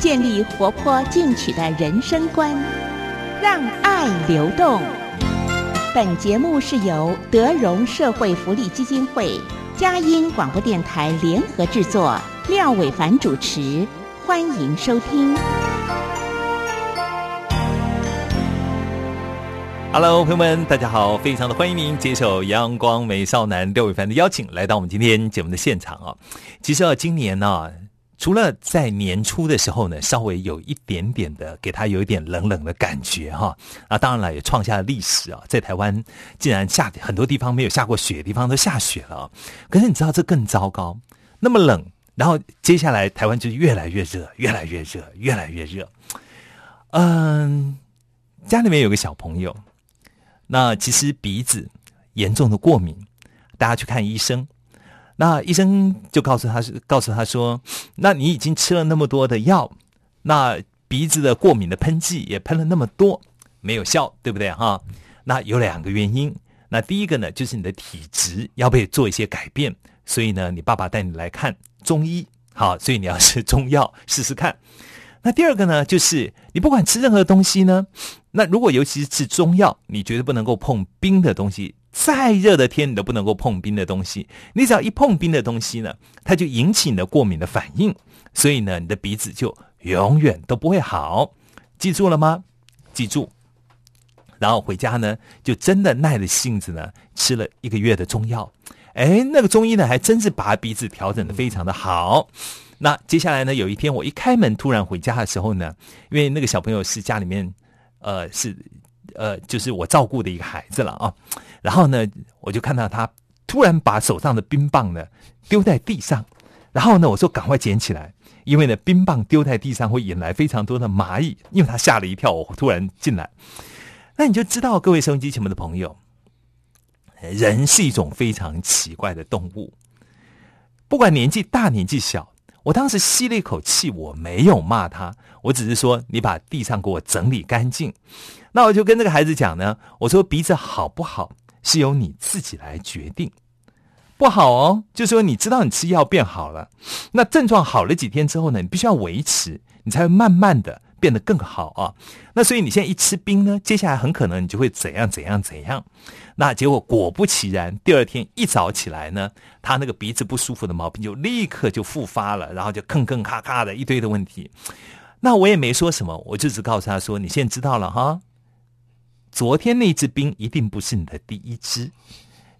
建立活泼进取的人生观，让爱流动。本节目是由德荣社会福利基金会、佳音广播电台联合制作，廖伟凡主持，欢迎收听。Hello，朋友们，大家好，非常的欢迎您接受阳光美少男廖伟凡的邀请，来到我们今天节目的现场啊。其实啊，今年呢、除了在年初的时候呢，稍微有一点点的给他有一点冷冷的感觉哈啊，当然了，也创下了历史啊，在台湾竟然下很多地方没有下过雪的地方都下雪了。可是你知道这更糟糕，那么冷，然后接下来台湾就越来越热，越来越热，越来越热。嗯，家里面有个小朋友。那其实鼻子严重的过敏，大家去看医生。那医生就告诉他是告诉他说，那你已经吃了那么多的药，那鼻子的过敏的喷剂也喷了那么多，没有效，对不对哈？那有两个原因。那第一个呢，就是你的体质要被做一些改变，所以呢，你爸爸带你来看中医，好，所以你要吃中药试试看。那第二个呢，就是你不管吃任何东西呢，那如果尤其是吃中药，你绝对不能够碰冰的东西，再热的天你都不能够碰冰的东西。你只要一碰冰的东西呢，它就引起你的过敏的反应，所以呢，你的鼻子就永远都不会好。记住了吗？记住。然后回家呢，就真的耐着性子呢，吃了一个月的中药。哎，那个中医呢，还真是把鼻子调整的非常的好。那接下来呢，有一天我一开门突然回家的时候呢，因为那个小朋友是家里面，呃，是呃，就是我照顾的一个孩子了啊。然后呢，我就看到他突然把手上的冰棒呢丢在地上，然后呢，我说赶快捡起来，因为呢，冰棒丢在地上会引来非常多的蚂蚁，因为他吓了一跳，我突然进来，那你就知道，各位收音机前面的朋友，人是一种非常奇怪的动物，不管年纪大年纪小。我当时吸了一口气，我没有骂他，我只是说你把地上给我整理干净。那我就跟这个孩子讲呢，我说鼻子好不好是由你自己来决定，不好哦，就说你知道你吃药变好了，那症状好了几天之后呢，你必须要维持，你才会慢慢的变得更好啊。那所以你现在一吃冰呢，接下来很可能你就会怎样怎样怎样。那结果果不其然，第二天一早起来呢，他那个鼻子不舒服的毛病就立刻就复发了，然后就吭吭咔咔的一堆的问题。那我也没说什么，我就只告诉他说：“你现在知道了哈，昨天那支冰一定不是你的第一支，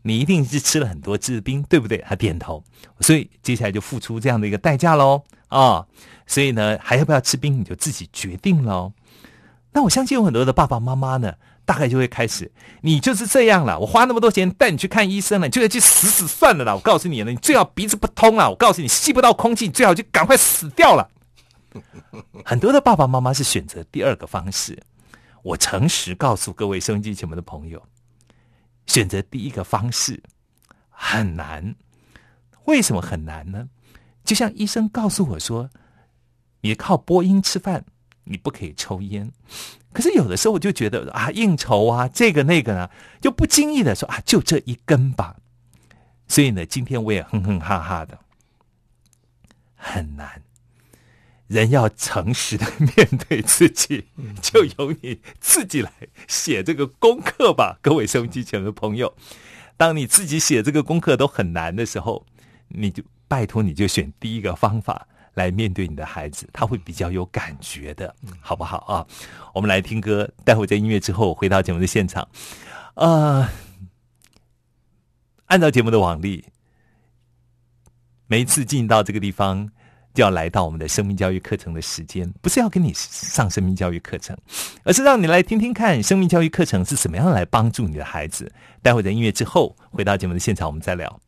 你一定是吃了很多支冰，对不对？”他点头，所以接下来就付出这样的一个代价喽啊！所以呢，还要不要吃冰，你就自己决定喽。那我相信有很多的爸爸妈妈呢。大概就会开始，你就是这样了。我花那么多钱带你去看医生了，你就要去死死算了啦！我告诉你了，你最好鼻子不通了。我告诉你，吸不到空气，你最好就赶快死掉了。很多的爸爸妈妈是选择第二个方式。我诚实告诉各位收音机前面的朋友，选择第一个方式很难。为什么很难呢？就像医生告诉我说，你靠播音吃饭，你不可以抽烟。可是有的时候我就觉得啊，应酬啊，这个那个呢，就不经意的说啊，就这一根吧。所以呢，今天我也哼哼哈哈的，很难。人要诚实的面对自己，就由你自己来写这个功课吧，各位收音机前的朋友。当你自己写这个功课都很难的时候，你就拜托你就选第一个方法。来面对你的孩子，他会比较有感觉的，好不好啊？我们来听歌，待会在音乐之后回到节目的现场。呃，按照节目的往例，每一次进到这个地方，就要来到我们的生命教育课程的时间，不是要跟你上生命教育课程，而是让你来听听看生命教育课程是怎么样来帮助你的孩子。待会在音乐之后回到节目的现场，我们再聊。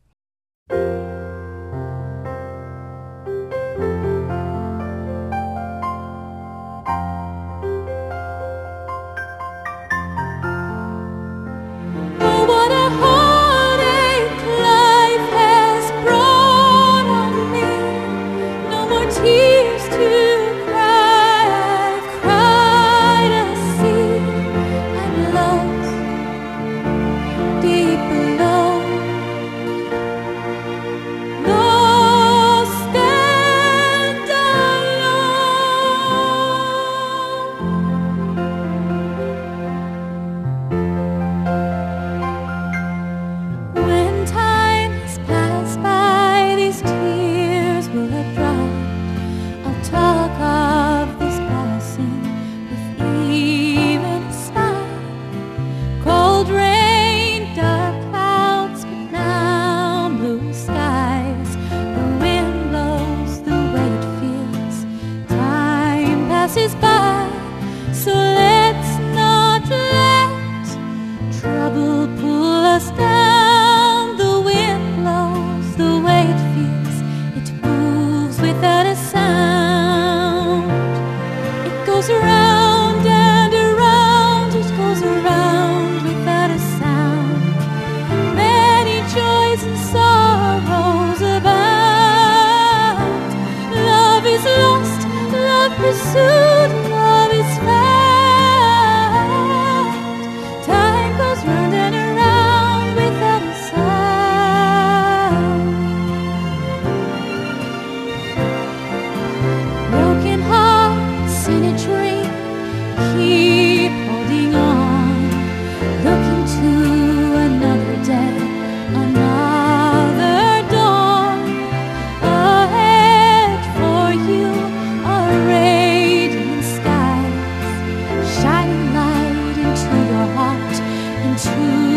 Into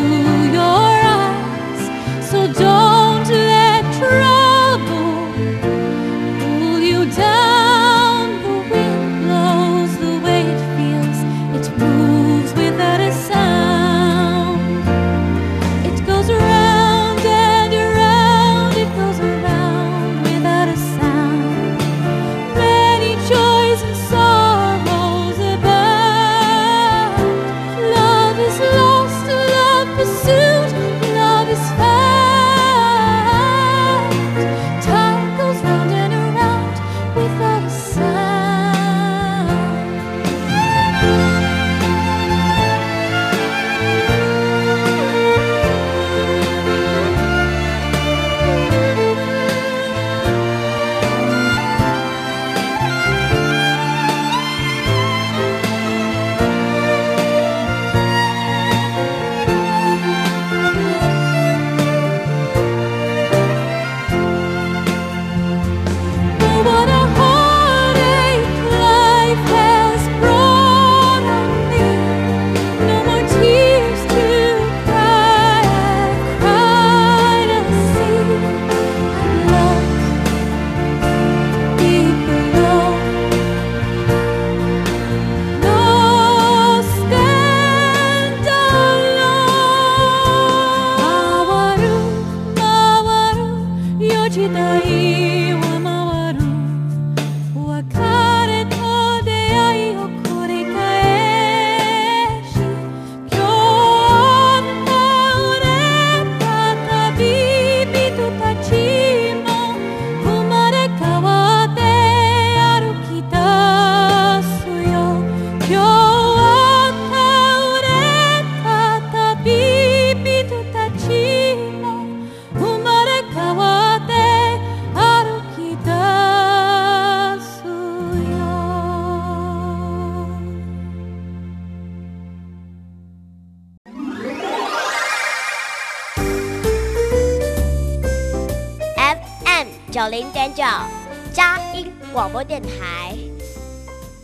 播电台。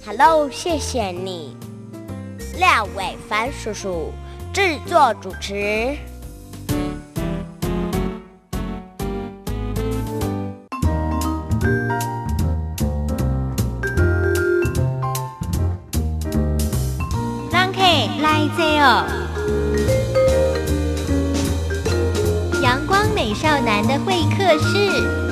Hello，谢谢你，廖伟凡叔叔制作主持。让 K 来这哦。阳光美少男的会客室。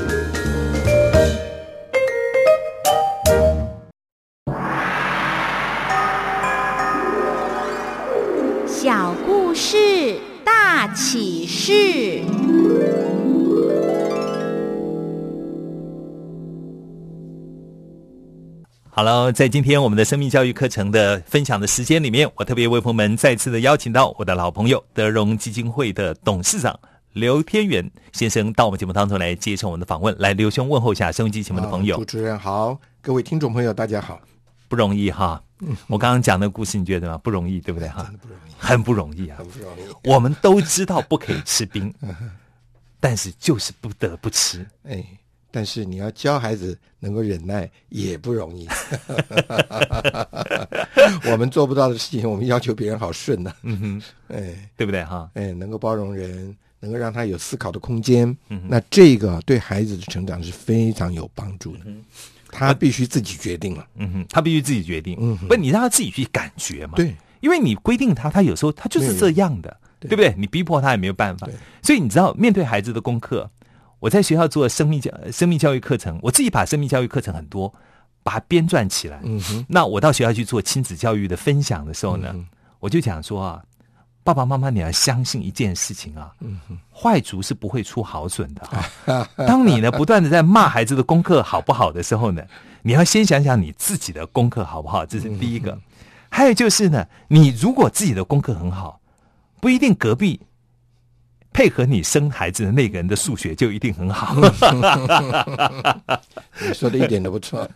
好了，在今天我们的生命教育课程的分享的时间里面，我特别为朋友们再次的邀请到我的老朋友德荣基金会的董事长刘天元先生到我们节目当中来接受我们的访问。来，刘兄问候一下收音机前面的朋友，主持人好，各位听众朋友大家好。不容易哈。我刚刚讲的故事，你觉得吗？不容易，对不对哈？真的不容易，很不容易啊很！不容易。我们都知道不可以吃冰，但是就是不得不吃。哎，但是你要教孩子能够忍耐也不容易。我们做不到的事情，我们要求别人好顺呢、嗯哼，哎对不对哈？哎，能够包容人，能够让他有思考的空间，嗯那这个对孩子的成长是非常有帮助的。他必须自己决定了。嗯哼，他必须自己决定。嗯哼不，你让他自己去感觉嘛。，对，因为你规定他，他有时候他就是这样的，对对不对？你逼迫他也没有办法。所以你知道，面对孩子的功课，我在学校做生命教生命教育课程，我自己把生命教育课程很多把它编撰起来。嗯哼，那我到学校去做亲子教育的分享的时候呢，嗯我就讲说啊，爸爸妈妈你要相信一件事情啊，嗯哼，坏竹是不会出好笋的啊。当你呢不断的在骂孩子的功课好不好的时候呢，你要先想想你自己的功课好不好，这是第一个。还有就是呢，你如果自己的功课很好，不一定隔壁配合你生孩子的那个人的数学就一定很好。你说的一点都不错。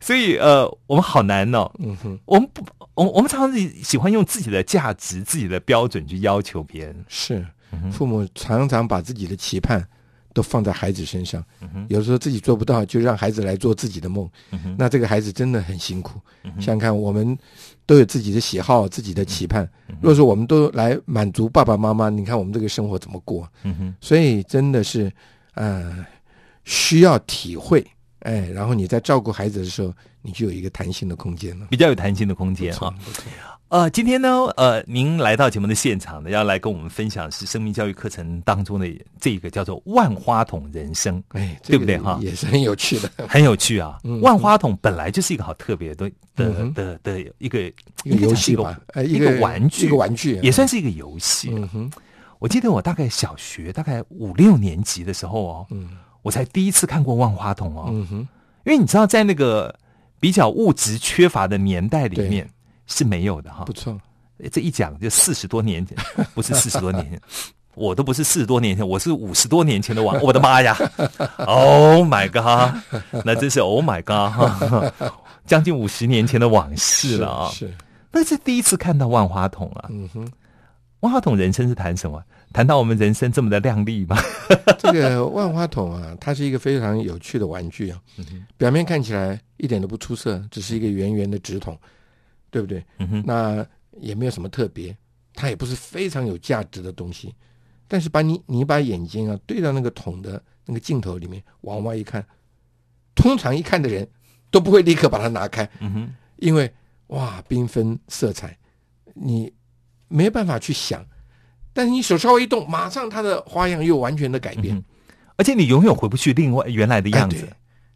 所以呃，我们好难哦。嗯哼，我们不，我我们常常是喜欢用自己的价值、自己的标准去要求别人。是，父母常常把自己的期盼都放在孩子身上，有时候自己做不到，就让孩子来做自己的梦。那这个孩子真的很辛苦。想想看，我们都有自己的喜好、自己的期盼。如果说我们都来满足爸爸妈妈，你看我们这个生活怎么过？嗯，所以真的是，呃，需要体会。哎，然后你在照顾孩子的时候，你就有一个弹性的空间了。比较有弹性的空间啊。呃，今天呢，呃，您来到节目的现场呢，要来跟我们分享是生命教育课程当中的这个叫做“万花筒人生哎，对不对？哈。也是很有趣的”，很有趣啊。嗯。万花筒本来就是一个好特别的的的的一个一个游戏吧，哎，是一个个玩具，一个玩具也算是一个游戏。嗯哼，我记得我大概小学大概五六年级的时候哦，嗯。我才第一次看过万花筒哦。嗯哼，因为你知道，在那个比较物质缺乏的年代里面是没有的哈不。错。这一讲就四十多年前，不是四十多年前，我都不是四十多年前，我是五十多年前的往，我的妈呀！Oh my god，那真是 Oh my god，哈将近五十年前的往事了啊！是，是那是第一次看到万花筒啊！嗯哼，万花筒人生是谈什么？谈到我们人生这么的亮丽吗？这个万花筒啊，它是一个非常有趣的玩具啊。表面看起来一点都不出色，只是一个圆圆的纸筒，对不对？那也没有什么特别，它也不是非常有价值的东西。但是把你你把眼睛啊对到那个桶的那个镜头里面，往外一看，通常一看的人都不会立刻把它拿开，嗯哼，因为哇，缤纷色彩，你没办法去想。但是你手稍微一动，马上它的花样又完全的改变。嗯而且你永远回不去另外原来的样子。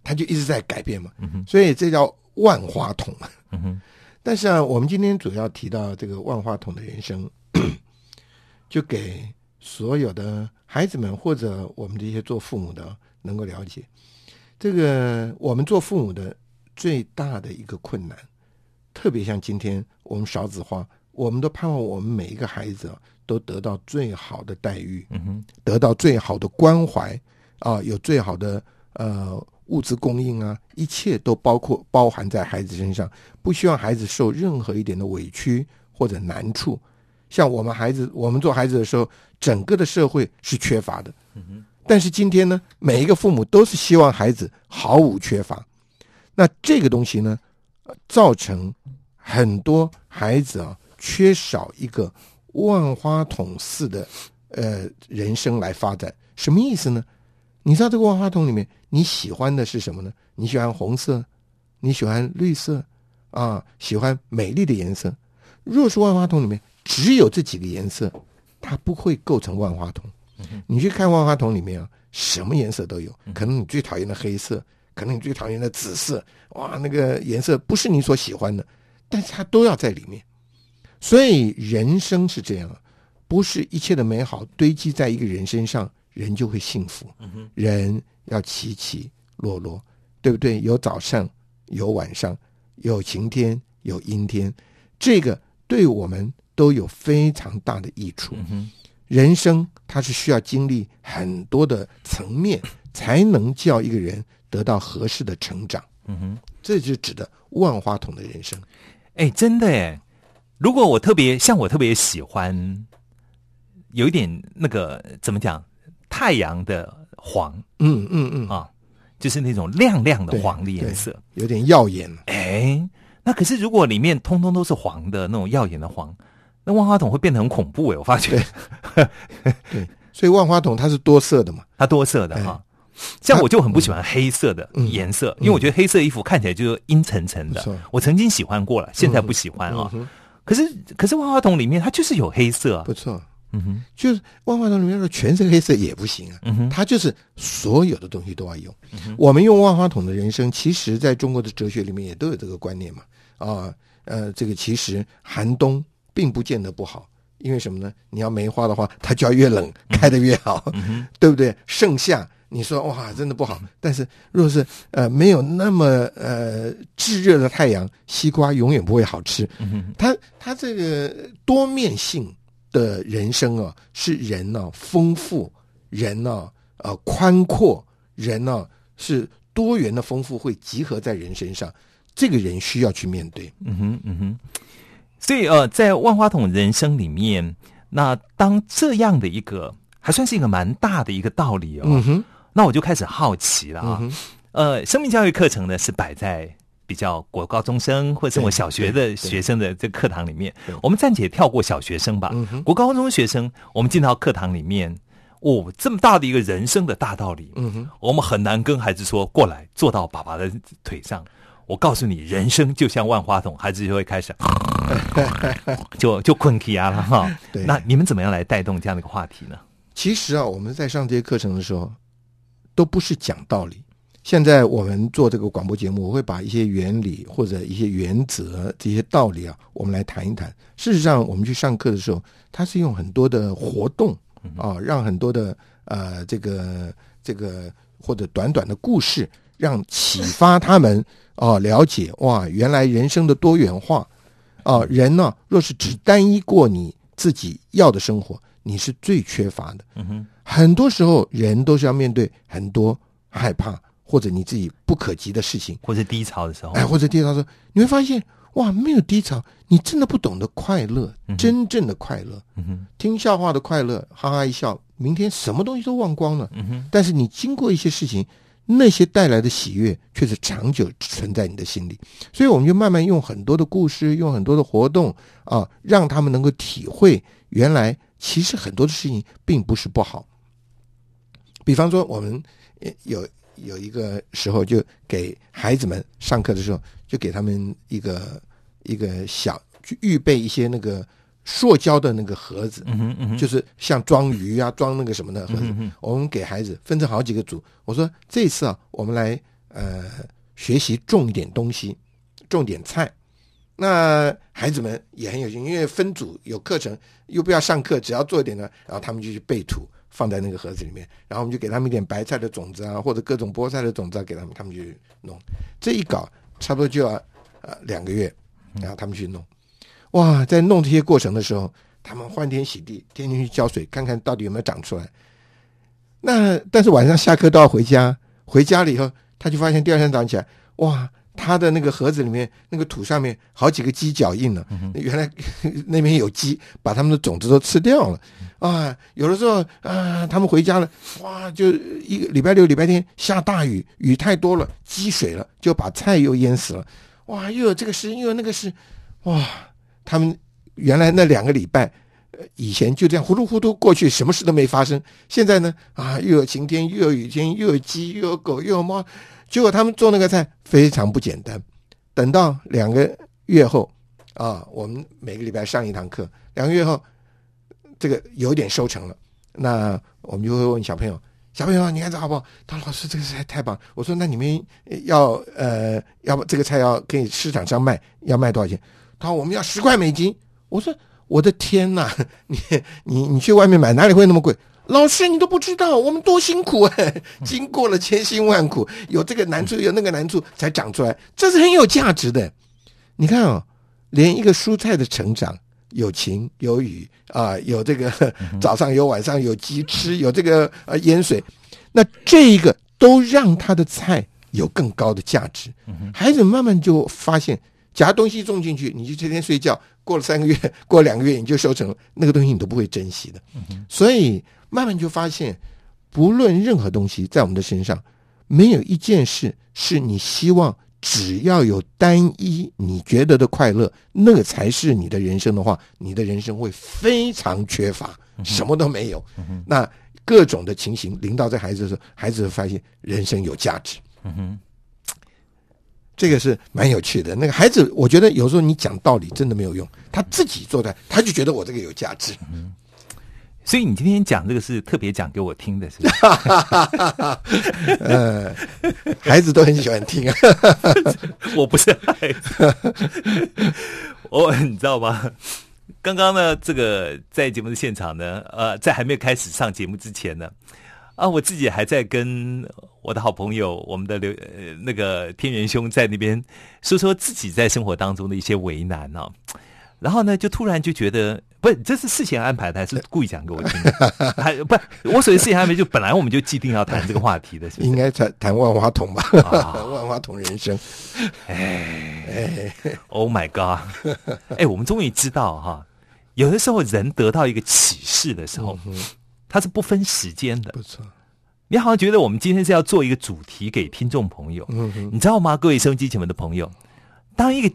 它就一直在改变嘛。嗯哼，所以这叫万花筒。嗯哼，但是啊，我们今天主要提到这个万花筒的人生，就给所有的孩子们或者我们这些做父母的能够了解，这个我们做父母的最大的一个困难，特别像今天我们少子化，我们都盼望我们每一个孩子啊都得到最好的待遇，嗯哼，得到最好的关怀啊，有最好的呃物资供应啊，一切都包括包含在孩子身上，不希望孩子受任何一点的委屈或者难处。像我们孩子，我们做孩子的时候，整个的社会是缺乏的。但是今天呢，每一个父母都是希望孩子毫无缺乏。那这个东西呢，呃造成很多孩子啊缺少一个万花筒似的呃人生来发展。什么意思呢？你知道这个万花筒里面你喜欢的是什么呢？你喜欢红色，你喜欢绿色，啊，喜欢美丽的颜色。若是万花筒里面只有这几个颜色，它不会构成万花筒。你去看万花筒里面啊，什么颜色都有。可能你最讨厌的黑色，可能你最讨厌的紫色，哇，那个颜色不是你所喜欢的，但是它都要在里面。所以人生是这样啊，不是一切的美好堆积在一个人身上，人就会幸福。人要起起落落，对不对？有早上，有晚上，有晴天，有阴天，这个对我们都有非常大的益处。人生它是需要经历很多的层面，才能叫一个人得到合适的成长。嗯哼。这就指的万花筒的人生。哎，真的哎！如果我特别像我特别喜欢，有一点那个怎么讲，太阳的黄嗯嗯嗯，啊，就是那种亮亮的黄的颜色。有点耀眼。哎，那可是如果里面通通都是黄的那种耀眼的黄，那万花筒会变得很恐怖哎！我发觉对 所以万花筒它是多色的嘛。它多色的哈。像我就很不喜欢黑色的嗯颜色，因为我觉得黑色衣服看起来就是阴沉沉的。我曾经喜欢过了，现在不喜欢啊。可是可是万花筒里面它就是有黑色啊不。错，嗯哼，就是万花筒里面说全是黑色也不行啊，嗯哼，它就是所有的东西都要用。我们用万花筒的人生，其实在中国的哲学里面也都有这个观念嘛。啊，呃，这个其实寒冬并不见得不好，因为什么呢？你要梅花的话，它就要越冷，开得越好，对不对？盛夏。你说哇，真的不好。但是若是呃没有那么呃炙热的太阳，西瓜永远不会好吃。它它这个多面性的人生啊，是人呢、丰富，人呢呃宽阔，人呢是多元的丰富会集合在人身上，这个人需要去面对。嗯哼，嗯哼。所以呃，在万花筒人生里面，那当这样的一个还算是一个蛮大的一个道理哦，嗯哼，那我就开始好奇了啊。呃，生命教育课程呢是摆在比较国高中生或者是我小学的学生的这课堂里面，我们暂且跳过小学生吧。国高中学生，我们进到课堂里面，哦，这么大的一个人生的大道理，嗯哼，我们很难跟孩子说过来坐到爸爸的腿上。我告诉你，人生就像万花筒，孩子就会开始 就就困起啊了哈。对那你们怎么样来带动这样的一个话题呢？其实啊，我们在上这些课程的时候，都不是讲道理。现在我们做这个广播节目，我会把一些原理或者一些原则、这些道理啊，我们来谈一谈。事实上，我们去上课的时候，它是用很多的活动啊，让很多的呃这个这个或者短短的故事，让启发他们 啊了解哇，原来人生的多元化啊，人呢、若是只单一过你自己要的生活，你是最缺乏的。嗯哼，很多时候人都是要面对很多害怕或者你自己不可及的事情，或者低潮的时候，哎，或者低潮的时候，你会发现哇，没有低潮，你真的不懂得快乐，真正的快乐，听笑话的快乐，哈哈一笑，明天什么东西都忘光了。嗯哼，但是你经过一些事情，那些带来的喜悦却是长久存在你的心里。所以我们就慢慢用很多的故事，用很多的活动啊，让他们能够体会，原来其实很多的事情并不是不好。比方说，我们呃有有一个时候，就给孩子们上课的时候，就给他们一个一个小，去预备一些那个塑胶的那个盒子，嗯哼，嗯哼，就是像装鱼啊、装那个什么的盒子，嗯我们给孩子分成好几个组。我说这次啊，我们来呃学习种一点东西，种点菜。那孩子们也很有兴趣，因为分组有课程，又不要上课，只要做一点呢，然后他们就去备土，放在那个盒子里面，然后我们就给他们一点白菜的种子啊，或者各种菠菜的种子啊，给他们，他们去弄。这一搞差不多就要呃两个月，然后他们去弄。哇，在弄这些过程的时候，他们欢天喜地，天天去浇水，看看到底有没有长出来。那但是晚上下课都要回家，回家了以后，他就发现第二天早上起来，哇，他的那个盒子里面那个土上面好几个鸡脚印了，原来 那边有鸡把他们的种子都吃掉了啊！有的时候啊，他们回家了，哇，就一个礼拜六、礼拜天下大雨，雨太多了，积水了，就把菜又淹死了，哇，又有这个事，又有那个事，哇，他们原来那两个礼拜。呃以前就这样糊里糊涂过去，什么事都没发生。现在呢，啊，又有晴天，又有雨天，又有鸡，又有狗，又有猫。结果他们做那个菜非常不简单。等到两个月后，啊，我们每个礼拜上一堂课，两个月后，这个有点收成了。那我们就会问小朋友：“小朋友，你看这好不好？”他说：“老师，这个菜太棒。”我说：“那你们要呃，要不这个菜要给市场上卖，要卖多少钱？”他说：“我们要十块美金。”我说：“我的天呐，你你你去外面买哪里会那么贵？”老师，你都不知道我们多辛苦哎！经过了千辛万苦，有这个难处，有那个难处，才长出来，这是很有价值的。你看啊、哦，连一个蔬菜的成长，有晴有雨啊，有这个 早上有晚上有鸡吃，有这个呃盐水，那这一个都让他的菜有更高的价值。孩子慢慢就发现，夹东西种进去，你就天天睡觉，过了三个月，过了两个月，你就收成了，那个东西你都不会珍惜的。所以慢慢就发现，不论任何东西在我们的身上，没有一件事是你希望只要有单一你觉得的快乐，那个才是你的人生的话，你的人生会非常缺乏，什么都没有。那各种的情形临到这孩子的时候，孩子会发现人生有价值。嗯哼，这个是蛮有趣的。那个孩子，我觉得有时候你讲道理真的没有用，他自己做的，他就觉得我这个有价值。所以你今天讲这个是特别讲给我听的，是不是？呃，孩子都很喜欢听啊。我不是孩子，我你知道吗？刚刚呢，这个在节目的现场呢，呃，在还没有开始上节目之前呢，啊，我自己还在跟我的好朋友，我们的刘呃那个天元兄在那边说说自己在生活当中的一些为难哦。然后呢，就突然就觉得，不是，这是事前安排的，还是故意讲给我听的？还不，我所谓事前安排，就本来我们就既定要谈这个话题的，是不是应该谈谈万花筒吧？啊 万花筒人生，哎，Oh my God！哎，我们终于知道哈，有的时候人得到一个启示的时候，它是不分时间的。不错。你好像觉得我们今天是要做一个主题给听众朋友，嗯，你知道吗？各位收音机前面的朋友，当一个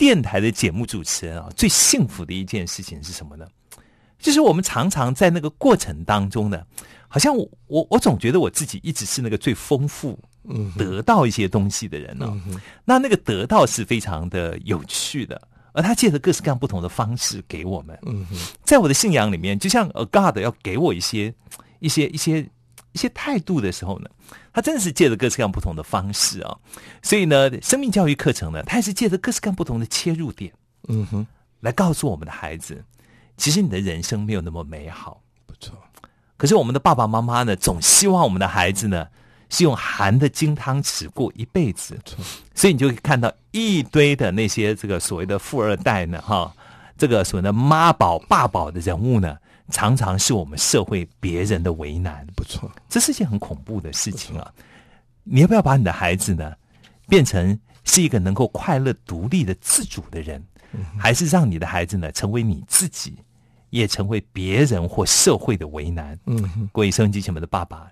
电台的节目主持人啊，最幸福的一件事情是什么呢？就是我们常常在那个过程当中呢，好像我我我总觉得我自己一直是那个最丰富、嗯，得到一些东西的人哦。嗯，那那个得到是非常的有趣的，而他借着各式各样不同的方式给我们。嗯哼，在我的信仰里面，就像呃 God 要给我一些一些一些一些态度的时候呢，他真的是借着各式各样不同的方式啊。所以呢，生命教育课程呢，它也是借着各式各样不同的切入点，嗯哼，来告诉我们的孩子，其实你的人生没有那么美好。不错。可是我们的爸爸妈妈呢，总希望我们的孩子呢是用含的金汤匙过一辈子，所以你就可以看到一堆的那些这个所谓的富二代呢，哈，这个所谓的妈宝、爸宝的人物呢，常常是我们社会别人的为难，不错，这是一件很恐怖的事情啊！你要不要把你的孩子呢，变成是一个能够快乐、独立的自主的人，还是让你的孩子呢成为你自己，也成为别人或社会的为难？嗯哼，各位收音机前面的爸爸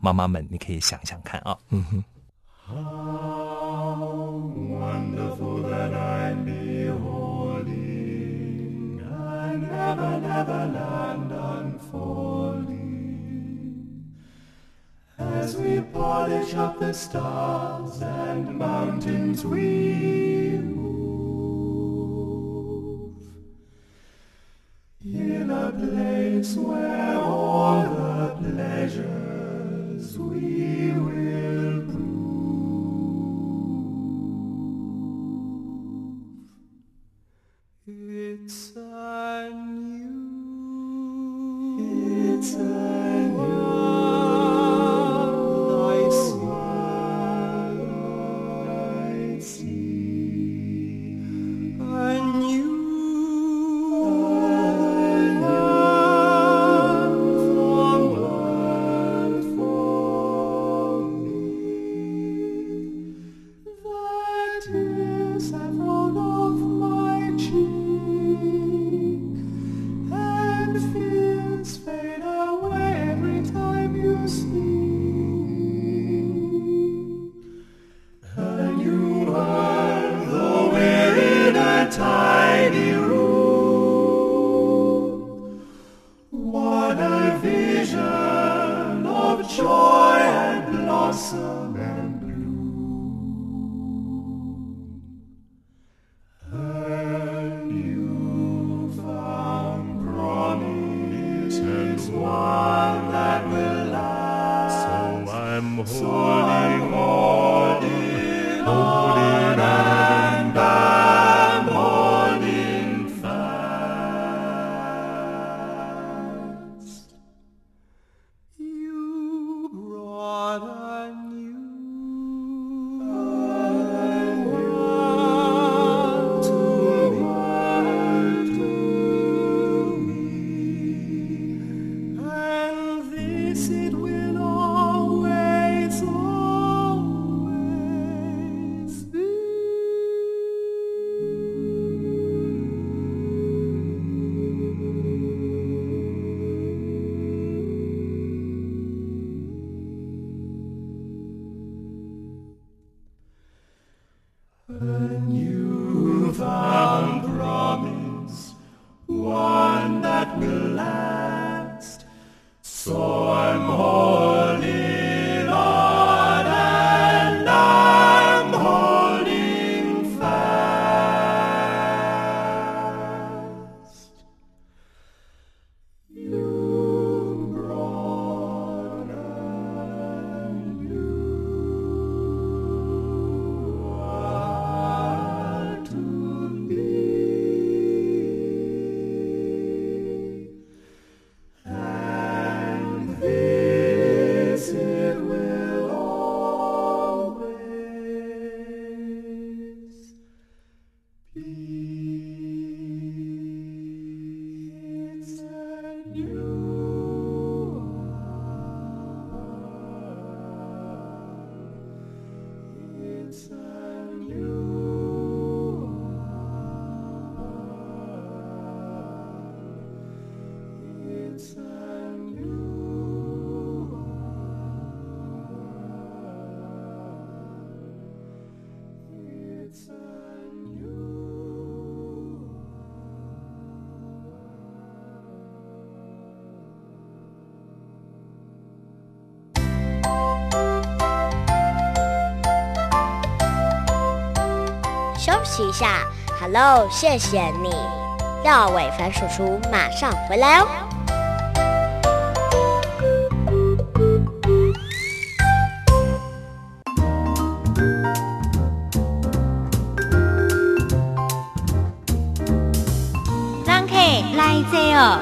妈妈们，你可以想想看啊。嗯哼，As we polish up the stars and mountains we move. In a place where all the pleasures we will So. 下。Hello，谢谢你，廖伟凡叔叔马上回来哦。让 K 来这哦。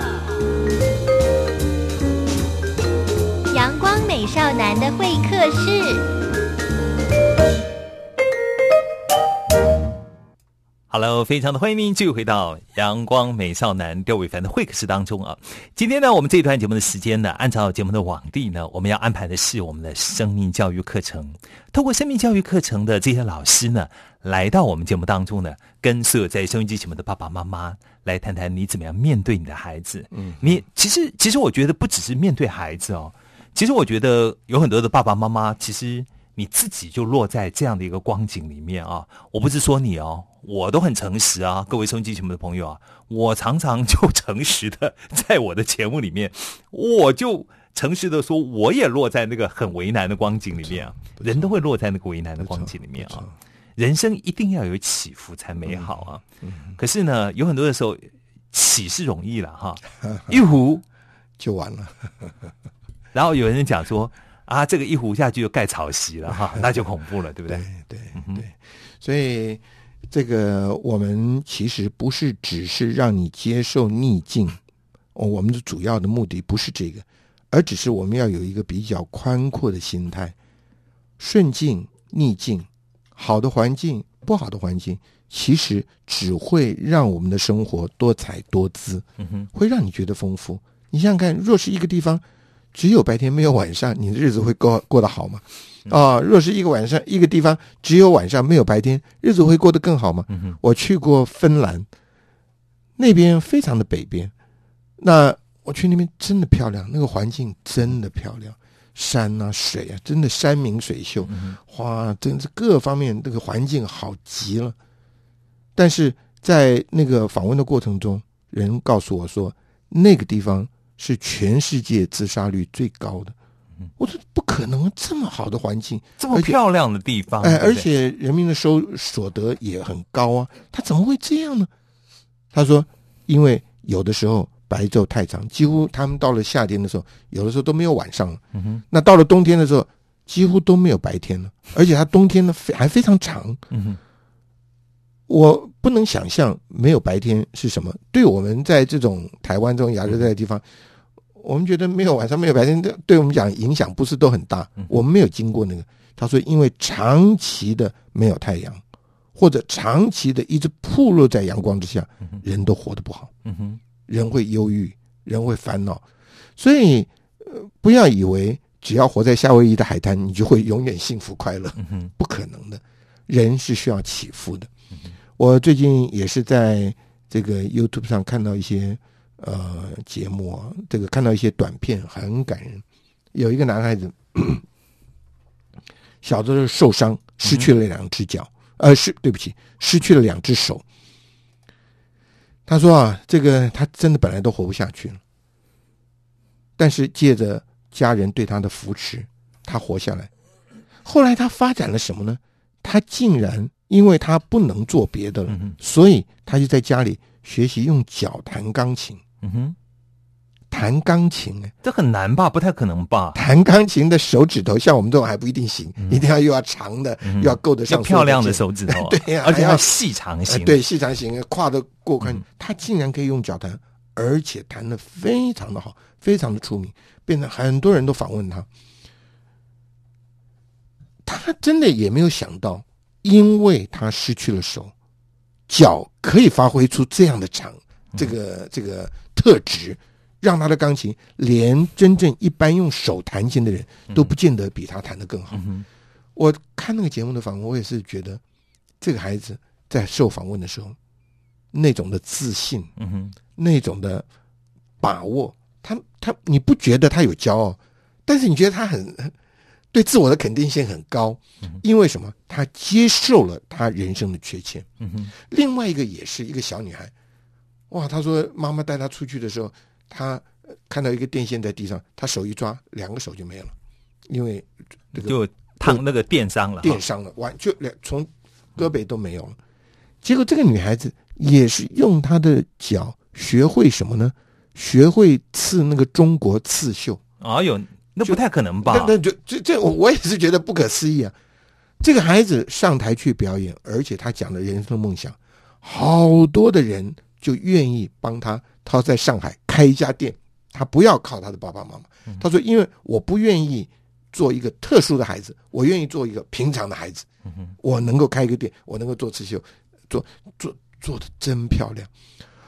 阳光美少男的会客室。非常的欢迎您继续回到阳光美少男刁伟凡的会客室当中啊。今天呢，我们这一段节目的时间呢，按照节目的往例呢，我们要安排的是我们的生命教育课程。透过生命教育课程的这些老师呢，来到我们节目当中呢，跟所有在收音机前面的爸爸妈妈来谈谈你怎么样面对你的孩子。嗯，你其实其实我觉得不只是面对孩子哦，其实我觉得有很多的爸爸妈妈，其实你自己就落在这样的一个光景里面啊。我不是说你哦，我都很诚实啊，各位收音机前面的朋友啊，我常常就诚实的在我的节目里面，我就诚实的说，我也落在那个很为难的光景里面啊。人都会落在那个为难的光景里面啊。人生一定要有起伏才美好啊。可是呢，有很多的时候起是容易了哈，一壶 就完了。然后有人讲说啊，这个一壶下去就盖草席了哈，那就恐怖了，对不对？对对对，所以这个我们其实不是只是让你接受逆境，哦，我们的主要的目的不是这个，而只是我们要有一个比较宽阔的心态，顺境、逆境，好的环境、不好的环境，其实只会让我们的生活多彩多姿，嗯哼，会让你觉得丰富。你想想看，若是一个地方只有白天没有晚上，你的日子会过过得好吗？啊，若是一个晚上一个地方只有晚上没有白天，日子会过得更好吗？嗯，我去过芬兰，那边非常的北边，那我去那边真的漂亮，那个环境真的漂亮，山啊水啊，真的山明水秀，哇，真是各方面那个环境好极了。但是在那个访问的过程中，人告诉我说，那个地方是全世界自杀率最高的。我说不可能，这么好的环境，这么漂亮的地方，哎，而且人民的收所得也很高啊，他怎么会这样呢？他说，因为有的时候白昼太长，几乎他们到了夏天的时候，有的时候都没有晚上了。嗯哼，那到了冬天的时候，几乎都没有白天了，而且它冬天呢非还非常长。嗯哼，我不能想象没有白天是什么。对我们在这种台湾这种亚热带的地方，我们觉得没有晚上没有白天，对对我们讲影响不是都很大。我们没有经过那个。他说，因为长期的没有太阳，或者长期的一直暴露在阳光之下，人都活得不好，嗯哼，人会忧郁，人会烦恼。所以，呃，不要以为只要活在夏威夷的海滩，你就会永远幸福快乐。不可能的，人是需要起伏的。我最近也是在这个 YouTube 上看到一些呃节目啊，这个看到一些短片，很感人。有一个男孩子，小的时候受伤，失去了两只脚，呃，是对不起，失去了两只手。他说啊，这个他真的本来都活不下去了，但是借着家人对他的扶持，他活下来。后来他发展了什么呢？他竟然因为他不能做别的了，嗯所以他就在家里学习用脚弹钢琴。嗯哼，弹钢琴，哎，这很难吧？不太可能吧？弹钢琴的手指头像我们这种还不一定行，一定要又要长的，又要够得上漂亮的手手指头啊，对而且要细长哎型，对，细长型跨得过宽，嗯。他竟然可以用脚弹，而且弹得非常的好，非常的出名，变得很多人都访问他。他真的也没有想到，因为他失去了手，脚可以发挥出这样的长，这个这个特质，让他的钢琴连真正一般用手弹琴的人都不见得比他弹得更好。嗯，我看那个节目的访问，我也是觉得这个孩子在受访问的时候，那种的自信，嗯哼，那种的把握，他他你不觉得他有骄傲，但是你觉得他很对自我的肯定性很高，因为什么？他接受了他人生的缺陷。嗯哼，另外一个也是一个小女孩，哇，他说妈妈带他出去的时候，她呃看到一个电线在地上，他手一抓，两个手就没有了，因为这个就烫那个电伤了，电伤了，完就两从胳膊都没有了。结果这个女孩子也是用她的脚学会什么呢？学会刺那个中国刺绣。哎呦，那不太可能吧？那那就这这我我也是觉得不可思议啊！这个孩子上台去表演，而且他讲的人生梦想，好多的人就愿意帮他。他在上海开一家店，他不要靠他的爸爸妈妈。他说：“因为我不愿意做一个特殊的孩子，我愿意做一个平常的孩子。我能够开一个店，我能够做刺绣，做做做的真漂亮。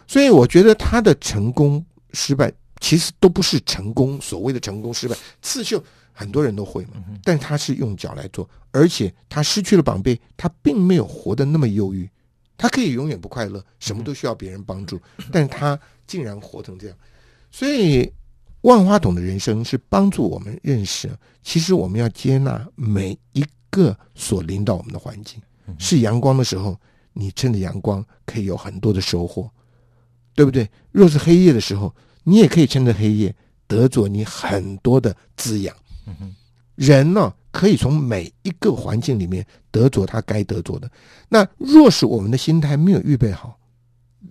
所以我觉得他的成功失败。”其实都不是成功，所谓的成功失败，刺绣很多人都会嘛，但他是用脚来做，而且他失去了宝贝，他并没有活得那么忧郁，他可以永远不快乐，什么都需要别人帮助，但是他竟然活成这样，所以万花筒的人生是帮助我们认识，其实我们要接纳每一个所领导我们的环境，是阳光的时候，你趁着阳光可以有很多的收获，对不对？若是黑夜的时候。你也可以趁着黑夜得着你很多的滋养。人呢，可以从每一个环境里面得着他该得着的。那若是我们的心态没有预备好，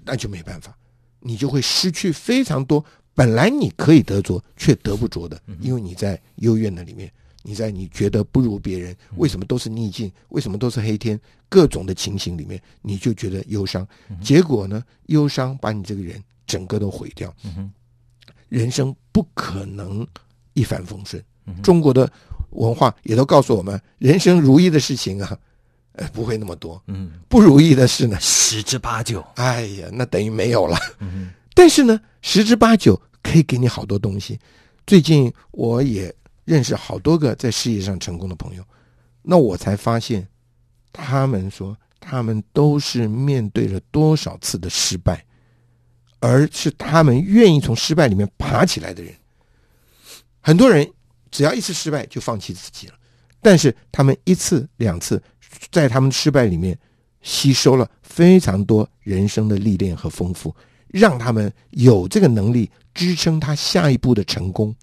那就没办法，你就会失去非常多本来你可以得着却得不着的。因为你在幽怨的里面，你在你觉得不如别人，为什么都是逆境？为什么都是黑天？各种的情形里面，你就觉得忧伤。结果呢，忧伤把你这个人整个都毁掉。人生不可能一帆风顺，中国的文化也都告诉我们，人生如意的事情啊，呃，不会那么多。嗯，不如意的事呢，十之八九。哎呀，那等于没有了。嗯，但是呢，十之八九可以给你好多东西。最近我也认识好多个在事业上成功的朋友，那我才发现，他们说他们都是面对了多少次的失败。而是他们愿意从失败里面爬起来的人。很多人只要一次失败就放弃自己了，但是他们一次两次在他们失败里面吸收了非常多人生的历练和丰富，让他们有这个能力支撑他下一步的成功。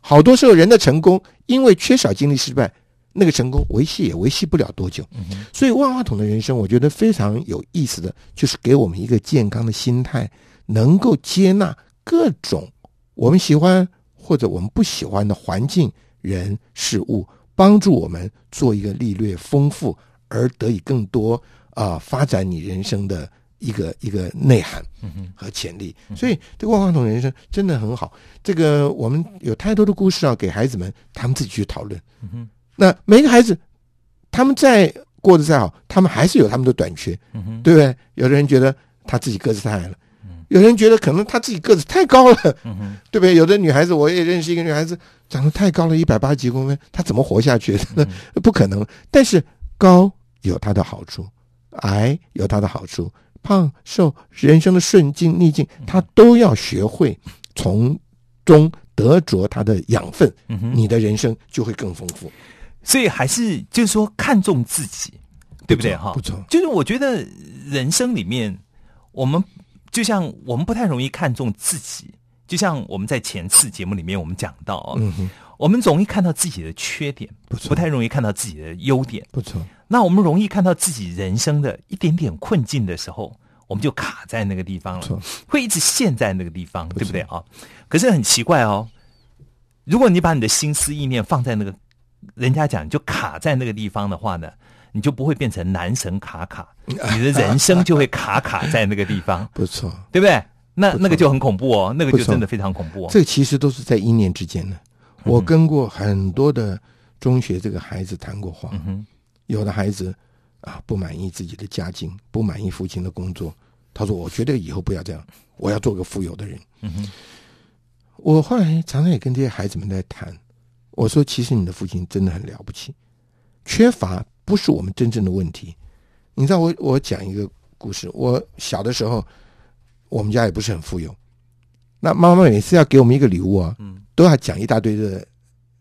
好多时候人的成功因为缺少经历失败，那个成功维系也维系不了多久。所以万花筒的人生，我觉得非常有意思的就是给我们一个健康的心态。能够接纳各种我们喜欢或者我们不喜欢的环境、人、事物，帮助我们做一个历略丰富而得以更多啊发展你人生的一个一个内涵和潜力。所以这个万花筒人生真的很好。这个我们有太多的故事要给孩子们，他们自己去讨论。那每个孩子他们在过得再好，他们还是有他们的短缺，嗯对不对？有的人觉得他自己个子太矮了。有人觉得可能他自己个子太高了，对不对？有的女孩子，我也认识一个女孩子，长得太高了，一百八十几公分，她怎么活下去？那 不可能。但是高有它的好处，矮有它的好处，胖瘦人生的顺境逆境，她都要学会从中得着它的养分，你的人生就会更丰富。所以还是就是说看重自己，对不对？哈，不错。就是我觉得人生里面我们。就像我们不太容易看重自己，就像我们在前次节目里面我们讲到，嗯，我们容易看到自己的缺点，不错，不太容易看到自己的优点，不错。那我们容易看到自己人生的一点点困境的时候，我们就卡在那个地方了，会一直陷在那个地方，对不对啊？可是很奇怪哦，如果你把你的心思意念放在那个，人家讲就卡在那个地方的话呢？你就不会变成男神卡卡，你的人生就会卡卡在那个地方，不错，对不对？那那个就很恐怖哦，那个就真的非常恐怖。这其实都是在一念之间的。我跟过很多的中学这个孩子谈过话，有的孩子啊不满意自己的家境，不满意父亲的工作，他说：“我觉得以后不要这样，我要做个富有的人。”我后来常常也跟这些孩子们在谈，我说：“其实你的父亲真的很了不起，缺乏。”不是我们真正的问题，你知道我我讲一个故事。我小的时候，我们家也不是很富有，那妈妈每次要给我们一个礼物啊，嗯，都要讲一大堆的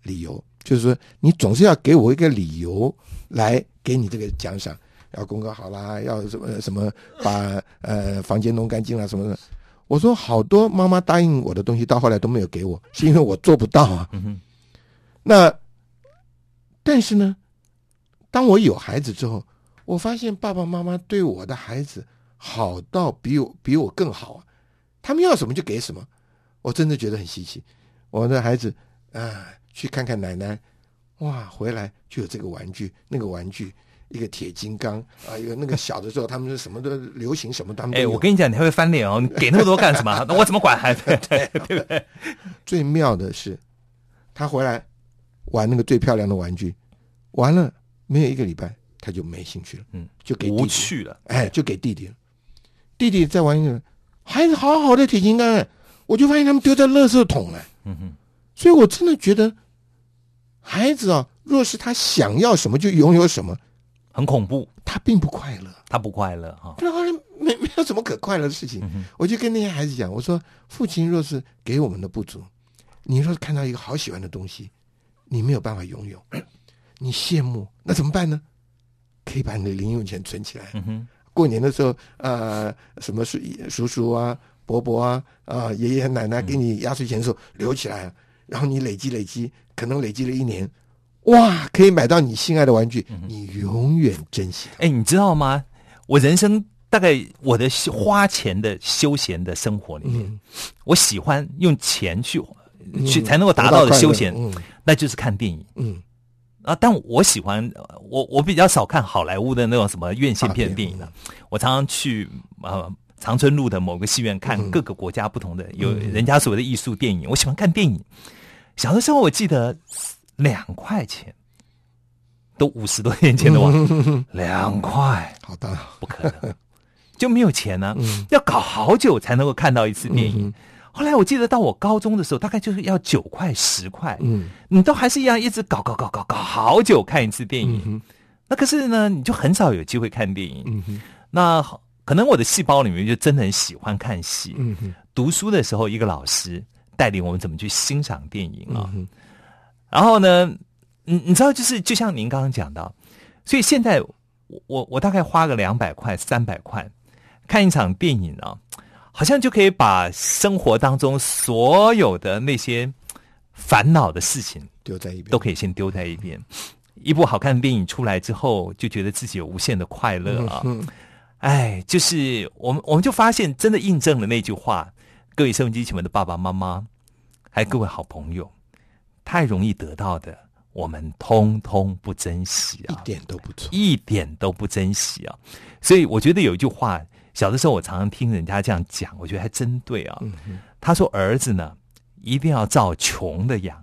理由，就是说你总是要给我一个理由来给你这个奖赏，要功课好啦，要什么什么把呃房间弄干净啦什么的。我说好多妈妈答应我的东西，到后来都没有给我，是因为我做不到啊。那但是呢？当我有孩子之后，我发现爸爸妈妈对我的孩子好到比我比我更好啊，他们要什么就给什么，我真的觉得很稀奇。我的孩子啊，去看看奶奶，哇，回来就有这个玩具，那个玩具，一个铁金刚啊，有那个小的时候他们是什么都流行什么，他们都哎，有我跟你讲，你还会翻脸哦！你给那么多干什么？那我怎么管孩子？对对不对？最妙的是，他回来玩那个最漂亮的玩具，完了没有一个礼拜，他就没兴趣了，嗯，就给弟弟无趣了。哎，就给弟弟了。弟弟在玩一个，孩子好好的铁金刚哎，我就发现他们丢在垃圾桶了。嗯哼，所以我真的觉得，孩子啊，若是他想要什么就拥有什么，很恐怖，他并不快乐。他不快乐哈。那好像没没有什么可快乐的事情。嗯我就跟那些孩子讲，我说，父亲若是给我们的不足，你若是看到一个好喜欢的东西，你没有办法拥有，你羡慕，那怎么办呢？可以把你的零用钱存起来。嗯哼，过年的时候，呃，什么叔叔叔啊、伯伯啊、啊、爷爷奶奶给你压岁钱的时候留起来，然后你累积累积，可能累积了一年，哇，可以买到你心爱的玩具，你永远珍惜它。哎，你知道吗？我人生大概我的花钱的休闲的生活里面，嗯我喜欢用钱去嗯去才能够达到的休闲，嗯那就是看电影嗯啊。但我喜欢呃我我比较少看好莱坞的那种什么院线片电影的，嗯我常常去呃长春路的某个戏院看嗯各个国家不同的有嗯人家所谓的艺术电影，我喜欢看电影。小的时候我记得两块钱，都五十多年前的哇，两块好的，不可能，就没有钱呢、嗯要搞好久才能够看到一次电影。嗯后来我记得到我高中的时候，大概就是要九块十块，嗯你都还是一样一直搞搞搞搞搞好久看一次电影。嗯那可是呢，你就很少有机会看电影。嗯那可能我的细胞里面就真的很喜欢看戏。嗯读书的时候，一个老师带领我们怎么去欣赏电影啊。嗯然后呢，你你知道，就是就像您刚刚讲到，所以现在我我我大概花个两百块、三百块看一场电影啊，好像就可以把生活当中所有的那些烦恼的事情丢在一边都可以先丢在一边。一部好看的电影出来之后，就觉得自己有无限的快乐啊！嗯哎，就是我们我们就发现，真的印证了那句话：各位收音机前面的爸爸妈妈，还有各位好朋友，太容易得到的，我们通通不珍惜啊一啊，点都不错。一点都不珍惜啊！所以我觉得有一句话，小的时候我常常听人家这样讲，我觉得还真对啊。嗯他说：“儿子呢，一定要照穷的养，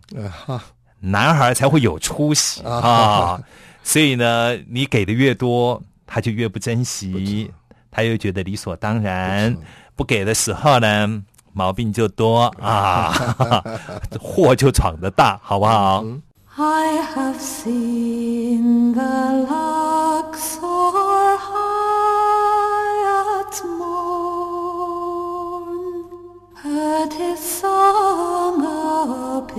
啊男孩才会有出息啊啊。所以呢，你给的越多，他就越不珍惜，他又觉得理所当然不。不给的时候呢，毛病就多啊，祸就闯得大，好不好？I have seen the high morn, heard his song up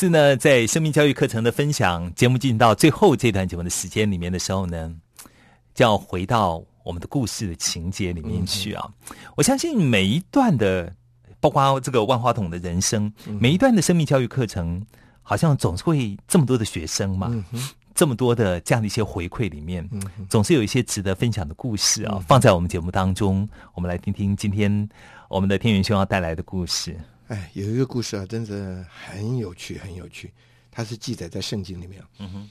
次呢，在生命教育课程的分享节目进行到最后这段节目的时间里面的时候呢，就要回到我们的故事的情节里面去啊。我相信每一段的，包括这个万花筒的人生，每一段的生命教育课程，好像总是会这么多的学生嘛，这么多的这样的一些回馈里面，总是有一些值得分享的故事啊，放在我们节目当中。我们来听听今天我们的天元兄要带来的故事。哎，有一个故事啊，真的很有趣，很有趣。它是记载在圣经里面。嗯哼，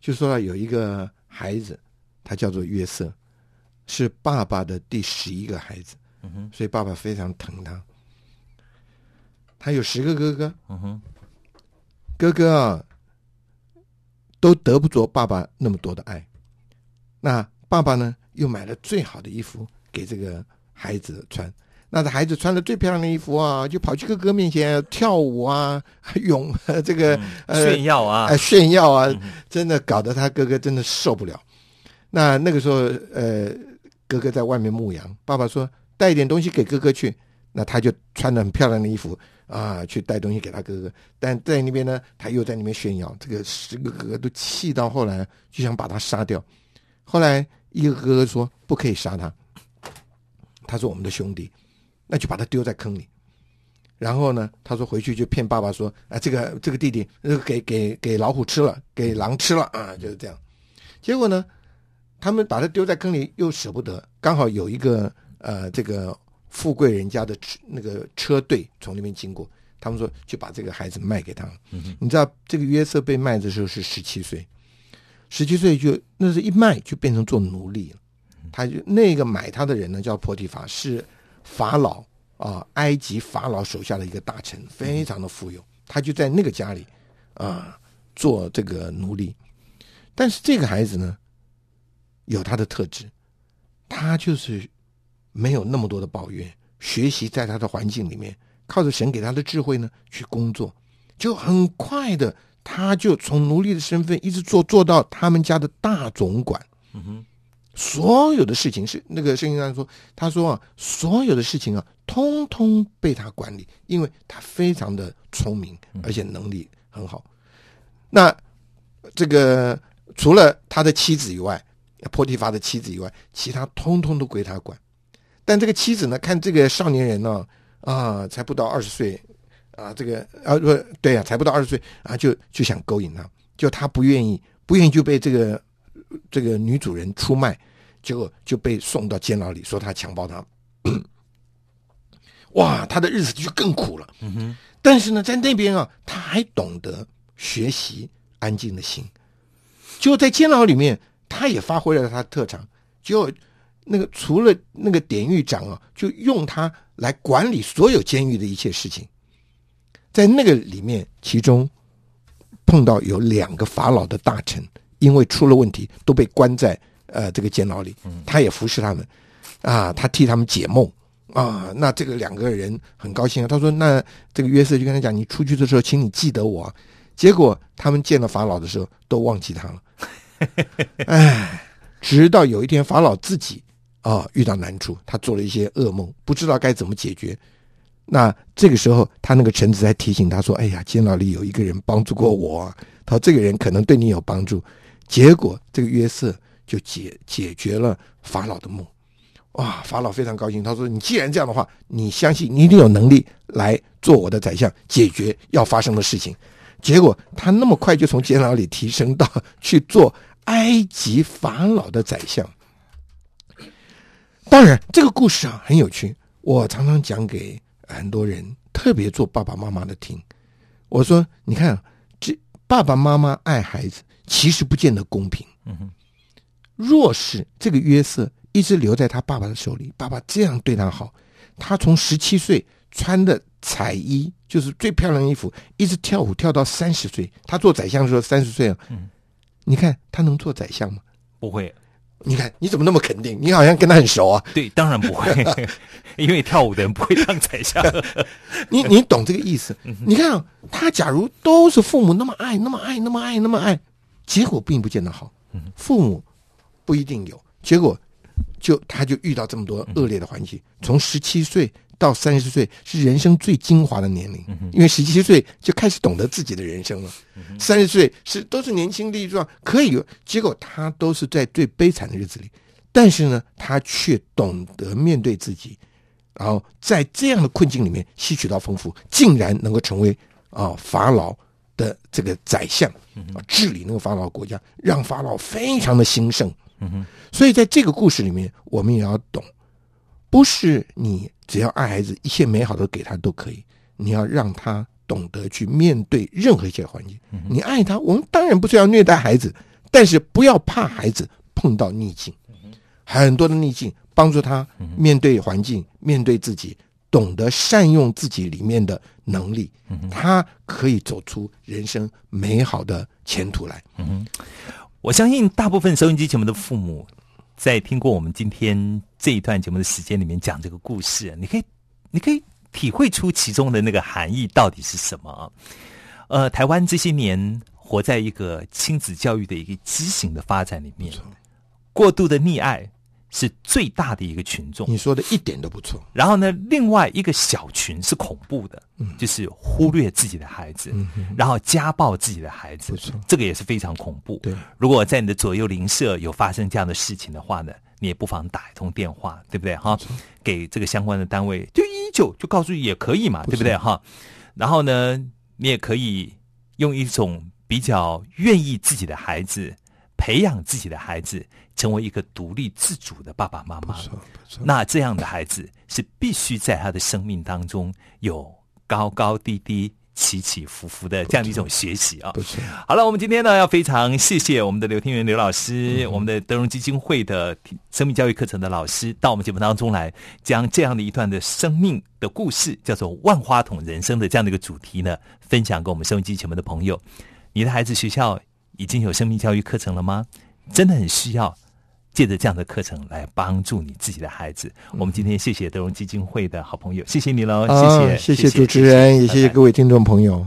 就说啊，有一个孩子，他叫做约瑟，是爸爸的第十一个孩子，嗯哼，所以爸爸非常疼他。他有十个哥哥，嗯哼，哥哥啊，都得不着爸爸那么多的爱。那爸爸呢，又买了最好的衣服给这个孩子穿。那这孩子穿的最漂亮的衣服啊，就跑去哥哥面前跳舞啊，泳 这个、呃炫耀啊呃，炫耀啊，嗯真的搞得他哥哥真的受不了。那那个时候，呃，哥哥在外面牧羊，爸爸说带一点东西给哥哥去，那他就穿的很漂亮的衣服啊，去带东西给他哥哥。但在那边呢，他又在那边炫耀，这个十个哥哥都气到后来就想把他杀掉。后来一个哥哥说不可以杀他，他是我们的兄弟，那就把他丢在坑里。然后呢，他说回去就骗爸爸说啊，这个这个弟弟呃给给给老虎吃了，给狼吃了啊，就是这样。结果呢，他们把他丢在坑里又舍不得，刚好有一个呃这个富贵人家的车那个车队从那边经过，他们说就把这个孩子卖给他了。你知道这个约瑟被卖的时候是十七岁，十七岁就那是一卖就变成做奴隶了。他就那个买他的人呢叫波提法，是法老啊，埃及法老手下的一个大臣，非常的富有。他就在那个家里啊做这个奴隶。但是这个孩子呢，有他的特质，他就是没有那么多的抱怨，学习在他的环境里面，靠着神给他的智慧呢去工作，就很快的，他就从奴隶的身份一直做做到他们家的大总管。嗯哼，所有的事情是那个圣经上说，他说啊，所有的事情啊，通通被他管理，因为他非常的聪明，而且能力很好。那这个除了他的妻子以外，波提乏的妻子以外，其他通通都归他管。但这个妻子呢，看这个少年人呢，啊，才不到二十岁，啊，这个啊不对啊，才不到二十岁啊，就就想勾引他，就他不愿意，不愿意就被这个这个女主人出卖，结果就被送到监牢里，说他强暴她。哇，他的日子就更苦了。嗯哼，但是呢，在那边啊，他还懂得学习安静的心。就在监牢里面，他也发挥了他的特长。就那个除了那个典狱长啊，就用他来管理所有监狱的一切事情。在那个里面，其中碰到有两个法老的大臣，因为出了问题，都被关在呃这个监牢里。他也服侍他们，啊，他替他们解梦。啊，那这个两个人很高兴啊。他说：“那这个约瑟就跟他讲，你出去的时候，请你记得我啊。”结果他们见了法老的时候，都忘记他了。哎，直到有一天，法老自己啊遇到难处，他做了一些噩梦，不知道该怎么解决。那这个时候，他那个臣子还提醒他说：“哎呀，监牢里有一个人帮助过我啊，他说这个人可能对你有帮助。”结果这个约瑟就解解决了法老的梦。哇，法老非常高兴，他说：“你既然这样的话，你相信你一定有能力来做我的宰相，解决要发生的事情。”结果他那么快就从监牢里提升到去做埃及法老的宰相。当然，这个故事啊很有趣，我常常讲给很多人，特别做爸爸妈妈的听。我说：“你看，这爸爸妈妈爱孩子，其实不见得公平。嗯哼，若是这个约瑟一直留在他爸爸的手里，爸爸这样对他好，他从十七岁穿的彩衣就是最漂亮的衣服，一直跳舞跳到三十岁。他做宰相的时候三十岁啊，嗯你看他能做宰相吗？不会，你看你怎么那么肯定？你好像跟他很熟啊。对，当然不会，因为跳舞的人不会当宰相。你你懂这个意思？你看、啊、他假如都是父母那么爱、那么爱、那么爱、那么爱，结果并不见得好。父母不一定有，结果就他就遇到这么多恶劣的环境。从十七岁到三十岁是人生最精华的年龄，因为十七岁就开始懂得自己的人生了，三十岁是都是年轻力壮，可以有。结果他都是在最悲惨的日子里，但是呢，他却懂得面对自己，然后在这样的困境里面吸取到丰富，竟然能够成为啊法老的这个宰相啊，治理那个法老国家，让法老非常的兴盛。所以在这个故事里面，我们也要懂，不是你只要爱孩子，一切美好的给他都可以，你要让他懂得去面对任何一些环境。你爱他，我们当然不是要虐待孩子，但是不要怕孩子碰到逆境，很多的逆境，帮助他面对环境，面对自己，懂得善用自己里面的能力，他可以走出人生美好的前途来。我相信大部分收音机节目的父母，在听过我们今天这一段节目的时间里面讲这个故事，你可以，你可以体会出其中的那个含义到底是什么啊？呃，台湾这些年活在一个亲子教育的一个畸形的发展里面，过度的溺爱是最大的一个群众。你说的一点都不错。然后呢，另外一个小群是恐怖的，就是忽略自己的孩子，然后家暴自己的孩子，这个也是非常恐怖。对，如果在你的左右邻舍有发生这样的事情的话呢，你也不妨打一通电话，对不对？哈，给这个相关的单位就一九就告诉也可以嘛，对不对？哈，然后呢，你也可以用一种比较愿意自己的孩子培养自己的孩子。成为一个独立自主的爸爸妈妈，那这样的孩子是必须在他的生命当中有高高低低。起起伏伏的这样的一种学习啊，好了，我们今天呢要非常谢谢我们的刘天元刘老师，我们的德荣基金会的生命教育课程的老师，到我们节目当中来，将这样的一段的生命的故事，叫做“万花筒人生”的这样的一个主题呢，分享给我们收音机前面的朋友。你的孩子学校已经有生命教育课程了吗？真的很需要借着这样的课程来帮助你自己的孩子。我们今天谢谢德荣基金会的好朋友，谢谢你喽，谢啊谢，谢谢主持人，也谢谢各位听众朋友。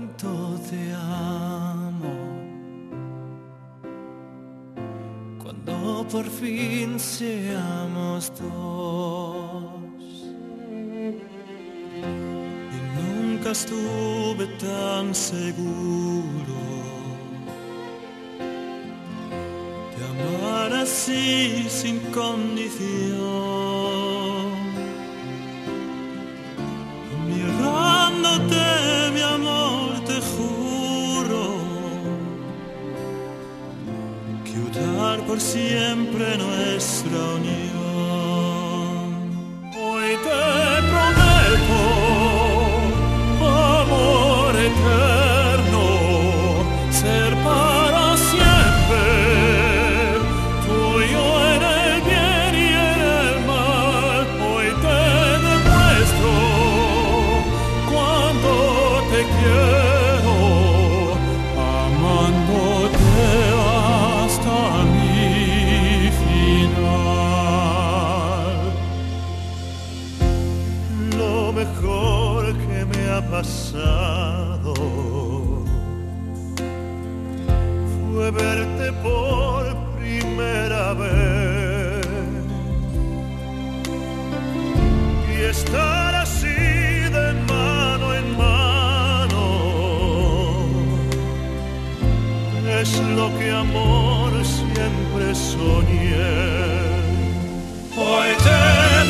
Cuánto te amo cuando por fin seamos dos. Y nunca estuve tan seguro de amar así sin condición. silencio. Es lo que amor siempre soñé. Hoy te